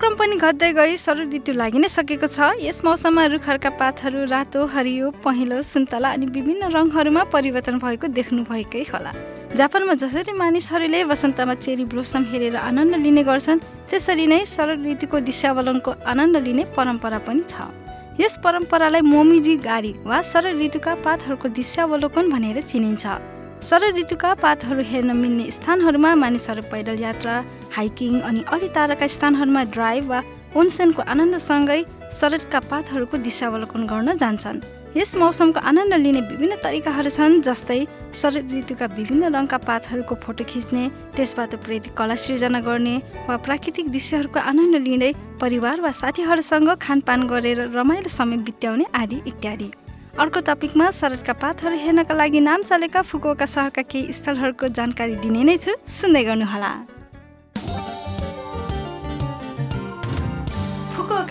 तापक्रम पनि घट्दै गई सरु ऋतु लागि नै सकेको छ। यस मौसममा रुखहरूका पातहरू रातो हरियो पहेँलो सुन्तला अनि विभिन्न रङहरूमा परिवर्तन भएको देख्नु भएकै होला। जापानमा जसरी मानिसहरूले वसन्तमा चेरी ब्लोसम हेरेर आनन्द लिने गर्छन् त्यसरी नै शरद ऋतुको दिशावलनको आनन्द लिने परम्परा पनि छ। यस परम्परालाई मोमिजी गाडी वा शरद ऋतुका पातहरूको दिशावलोकन भनेर चिनिन्छ। शरद ऋतुका पातहरू हेर्न मिल्ने स्थानहरूमा मानिसहरू पैदल यात्रा हाइकिङ अनि अलि ताराका स्थानहरूमा ड्राइभ वा ओन्सेनको आनन्दसँगै शरदका पातहरूको दिशावलोकन गर्न जान्छन्। यस मौसमको आनन्द लिने विभिन्न तरिकाहरू छन् जस्तै शरद ऋतुका विभिन्न रङका पातहरूको फोटो खिच्ने त्यसबाट प्रेरित कला सिर्जना गर्ने वा प्राकृतिक दृश्यहरूको आनन्द लिँदै परिवार वा साथीहरूसँग खानपान गरेर रमाइलो समय बित्याउने आदि इत्यादि। अर्को टपिकमा शरदका पातहरू हेर्नका लागि नाम चलेका फुकुका सहरका केही स्थलहरूको जानकारी दिने नै छु सुन्दै गर्नुहोला।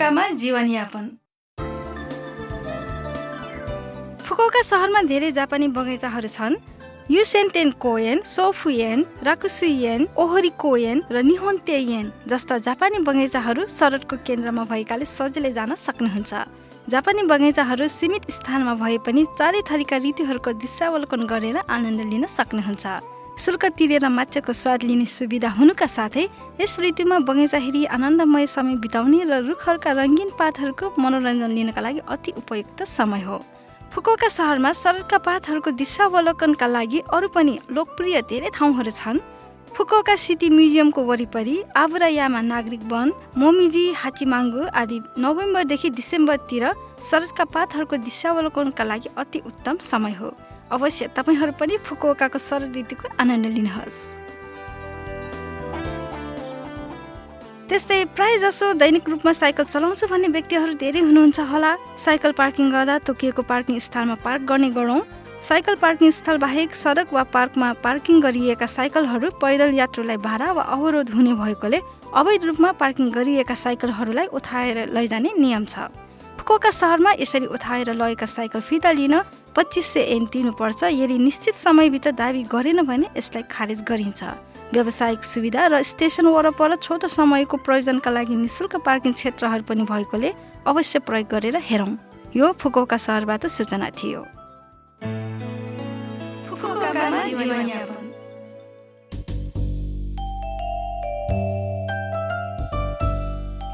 फुकुकामा जीवनयापन। फुकुका सहरमा धेरै जापानी बगैँचाहरू छन्। युसेन्टेन Koen Shofuen Rakusuien Ohori Koen र निहोन तेयन जस्ता जापानी बगैँचाहरू शरदको केन्द्रमा भएकाले सजिलै जान सक्नुहुन्छ। जापानी बगैँचाहरू सीमित स्थानमा भए पनि चारै थरीका ऋतुहरूको दिशावलोकन गरेर आनन्द लिन सक्नुहुन्छ। शुल्क तिरेर माछाको स्वाद लिने सुविधा हुनुका साथै यस ऋतुमा बगैँचा हेरी आनन्दमय समय बिताउने र रुखहरूका रङ्गीन पातहरूको मनोरञ्जन लिनका लागि अति उपयुक्त समय हो। फुकुका सहरमा शरदका पातहरूको दिशावलोकनका लागि अरू पनि लोकप्रिय धेरै ठाउँहरू छन्। फुकुका सिटी म्युजियमको वरिपरि आबुरायामा नागरिक वन मोमिजी हाचिमाङ्गु आदि नोभेम्बरदेखि डिसेम्बरतिर शरदका पातहरूको दिशावलोकनका लागि अति उत्तम समय हो। अवश्य तपाईँहरू पनि फुकुकाको शरद ऋतुको आनन्द लिनुहोस्। त्यस्तै प्राय जसो दैनिक रूपमा साइकल चलाउँछु भन्ने व्यक्तिहरू धेरै हुनुहुन्छ होला। साइकल पार्किङ गर्दा तोकिएको पार्किङ स्थलमा पार्क गर्ने गरौँ। साइकल पार्किङ स्थल बाहेक सडक वा पार्कमा पार्किङ गरिएका साइकलहरू पैदल यात्रुलाई भाडा वा अवरोध हुने भएकोले अवैध रूपमा पार्किङ गरिएका साइकलहरूलाई उठाएर लैजाने नियम छ। फुकोका सहरमा यसरी उठाएर लगेका साइकल फिर्ता लिन पच्चिस सय एन तिर्नुपर्छ यदि निश्चित समयभित्र दावी गरेन भने यसलाई खारेज गरिन्छ। व्यावसायिक सुविधा र स्टेसन वरपर छोटो समयको प्रयोजनका लागि निशुल्क पार्किङ क्षेत्रहरू पनि भएकोले अवश्य प्रयोग गरेर हेरौँ। यो फुकोका सहरबाट सूचना थियो।